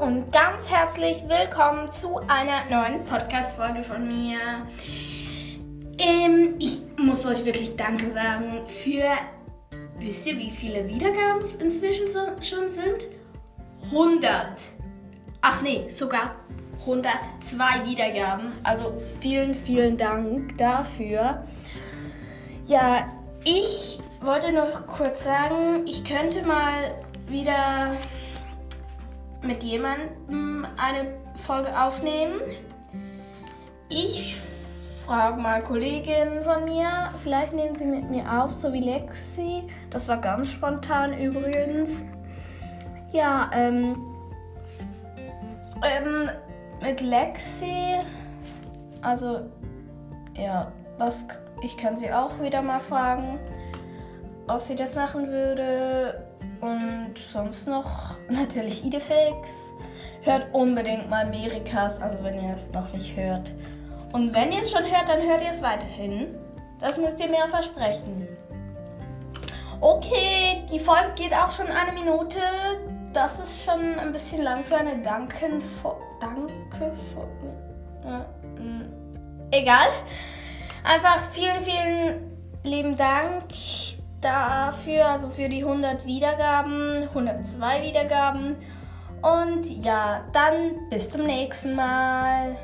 Und ganz herzlich willkommen zu einer neuen Podcast-Folge von mir. Ähm, ich muss euch wirklich Danke sagen für, wisst ihr, wie viele Wiedergaben es inzwischen so, schon sind? 100. Ach nee, sogar 102 Wiedergaben. Also vielen, vielen Dank dafür. Ja, ich wollte noch kurz sagen, ich könnte mal wieder mit jemandem eine Folge aufnehmen. Ich frage mal Kolleginnen von mir, vielleicht nehmen sie mit mir auf, so wie Lexi. Das war ganz spontan übrigens. Ja, ähm, ähm mit Lexi, also ja, das, ich kann sie auch wieder mal fragen, ob sie das machen würde. Und sonst noch natürlich Idefix. Hört unbedingt mal Merikas, also wenn ihr es noch nicht hört. Und wenn ihr es schon hört, dann hört ihr es weiterhin. Das müsst ihr mir versprechen. Okay, die Folge geht auch schon eine Minute. Das ist schon ein bisschen lang für eine Danken Danke äh, Egal. Einfach vielen, vielen lieben Dank dafür, also für die 100 Wiedergaben, 102 Wiedergaben. Und ja, dann bis zum nächsten Mal.